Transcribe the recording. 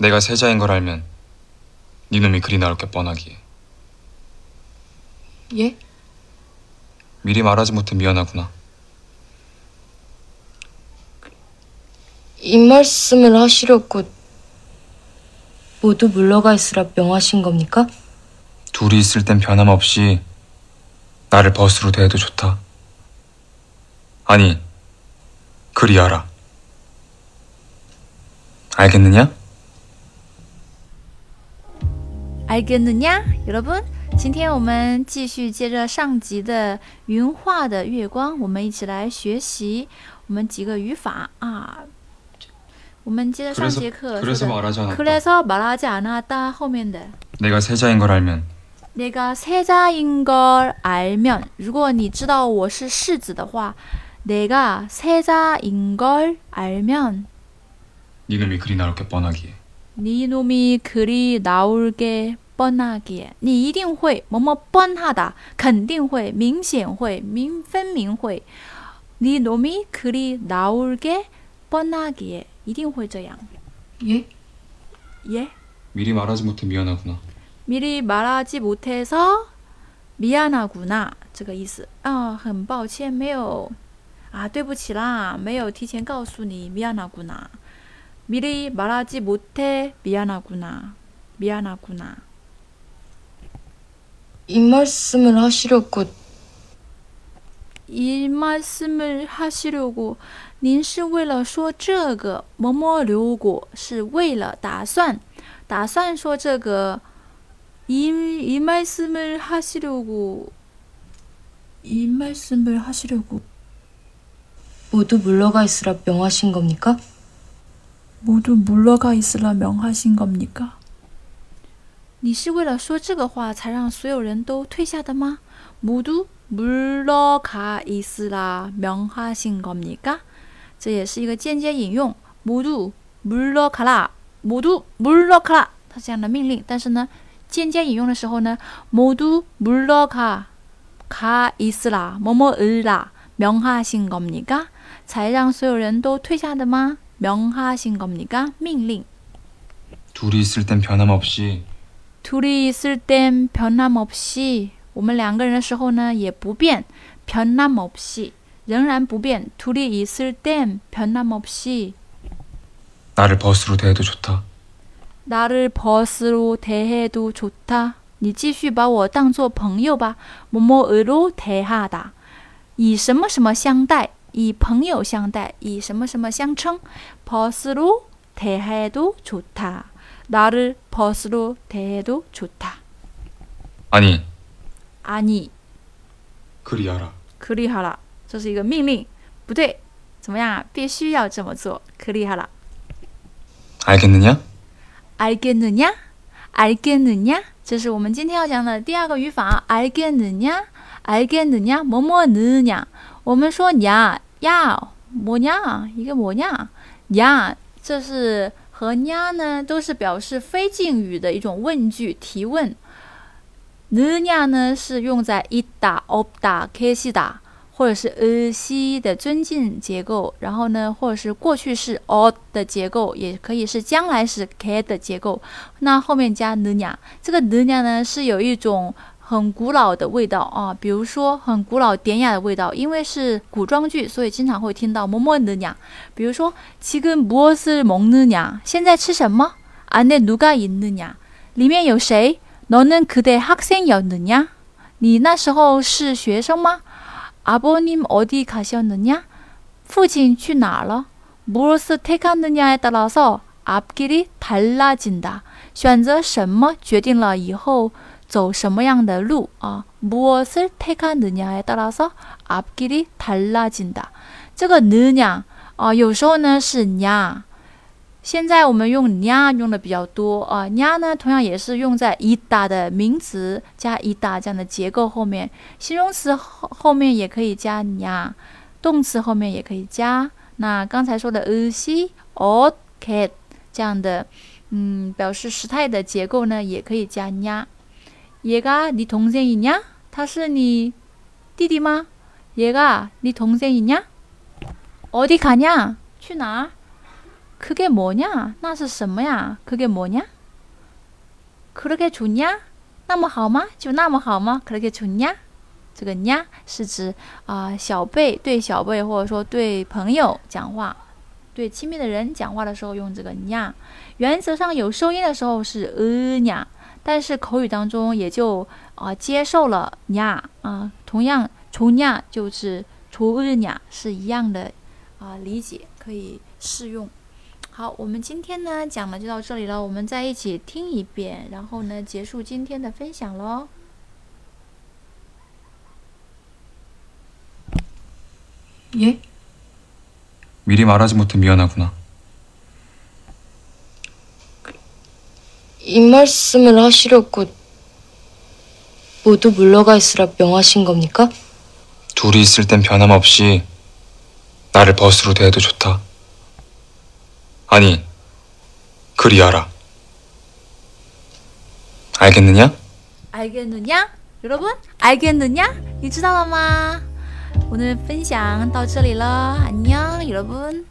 내가 세자인 걸 알면 네 놈이 그리 나올 게 뻔하기에 예? 미리 말하지 못해 미안하구나. 이 말씀을 하시려고 모두 물러가 있으라 명하신 겁니까? 둘이 있을 땐 변함없이 나를 벗으로 대해도 좋다. 아니, 그리 알아. 알겠느냐? 알겠느냐, 여러분？今天我们继续接着上集的云画的月光，我们一起来学习我们几个语法啊。我们接着上节课 그래서 说的 말하지 않았다. 그래서 말하지 않았다 后面的 내가 세자인 걸 알면 내가 세자인 걸 알면 如果你知道我是世子的话 내가 세자인 걸 알면 네 놈이 그리 나올 게 뻔하기에 네 놈이 그리 나올 게 뻔하기에 你一定会么么 뻔하다 肯定会明显会明分明会 네 놈이 그리 나올 게 뻔하기에 一定会这样 예? 예? 미리 말하지 못해 미안하구나. 미리 말하지 못해서 미안하구나 这个意思啊，很抱歉没有啊，对不起啦，没有提前告诉你 미안하구나 미리 말하지 못해 미안하구나 미안하구나 이 말씀을 하시려고 이 말씀을 하시려고 您是为了说这个么么留果是为了打算打算说这个이, 이 말씀을 하시려고 이 말씀을 하시려고 모두 물러가 있으라 명하신 겁니까? 모두 물러가 있으라 명하신 겁니까? 你是为了说这个话才让所有人都退下的吗？ 모두 물러가 있으라 명하신 겁니까? 这也是一个间接引用。모두 물러가라， 모두 물러가라，它是这样的命令。但是呢，间接引用的时候呢，모두물러가가있으라 뭐뭐을라 명하신 겁니까？才让所有人都退下的吗？ 명하신 겁니까? 命令。 둘이 있을 땐 변함없이 둘이 있을 땐 변함없이 我们两个人的时候呢也不变 변함없이 仍然不变 둘이 있을 땐 변함없이 나를 벗으로 대해도 좋다. 나를 벗으로 대해도 좋다. 你继续把我当做朋友吧。뭐뭐으로 대하다. 以什么什么相待， 以朋友相待，以什么什么相称。벗으로 대해도 좋다. 나를 벗으로 대해도 좋다. 아니, 아니, 그리 알아. 그리 하라. 这是一个命令，不对，怎么样啊？必须要这么做。그리 하라. 알겠느냐? 알겠느냐? 알겠느냐? 这是我们今天要讲的第二个语法。알겠느냐? 알겠느냐? 뭐뭐느냐? 我们说냐 야, 뭐냐? 이게 뭐냐? 야, 这是和냐呢都是表示非敬语的一种问句提问。느냐呢是用在있다없다계시다或者是呃西的尊敬结构，然后呢，或者是过去式 o 的结构，也可以是将来时 k 的结构。那后面加 n 냐，这个 n 냐呢是有一种 很古老的味道啊，比如说很古老典雅的味道，因为是古装剧，所以经常会听到么么 n 냐。比如说，지금무엇을먹느 냐？ 现在吃什么？안에누가있느 냐？ 里面有谁？너는그때학생이었느 냐？ 你那时候是学生吗？ 아버님 어디 가셨느냐? 父亲去哪了? 무엇을 택하느냐에 따라서 앞길이 달라진다. 选择什么决定了以后 走什么样的路啊 무엇을 택하느냐에 따라서 앞길이 달라진다. 这个느냐啊有时候呢是냐 现在我们用 냐 用的比较多啊，냐 呢同样也是用在 ida 的名词加 ida 这样的结构后面，形容词后后面也可以加 냐，动词后面也可以加。那刚才说的 의 시、 옷、 개 这样的，嗯，表示时态的结构呢，也可以加 냐。 얘가네동생이 냐？ 他是你弟弟吗？얘가네동생이 냐？ 어디가 냐？ 去哪？ 그게 뭐냐? 那是什么呀? 그게 뭐냐? 그렇게 좋냐? 那么好吗?就那么好吗? 그렇게 좋냐? 这个냐是指啊、小辈对小辈或者说对朋友讲话，对亲密的人讲话的时候用这个냐。原则上有收音的时候是呃냐， 但是口语当中也就啊、接受了냐啊。同样除냐就是除呃냐是一样的啊、理解可以适用。好，我们今天呢讲的就到这里了，我们再一起听一遍，然后呢结束今天的分享喽。 예? 미리 말하지 못해 미안하구나. 이 말씀을 하시려고 모두 물러가 있으라 명하신 겁니까? 둘이 있을 땐 변함없이 나를 버스로 대해도 좋다. 아니, 그리 알아. 알겠느냐? 알겠느냐? 여러분, 알겠느냐? 你知道了吗? 오늘 分享到这里了. 안녕, 여러분.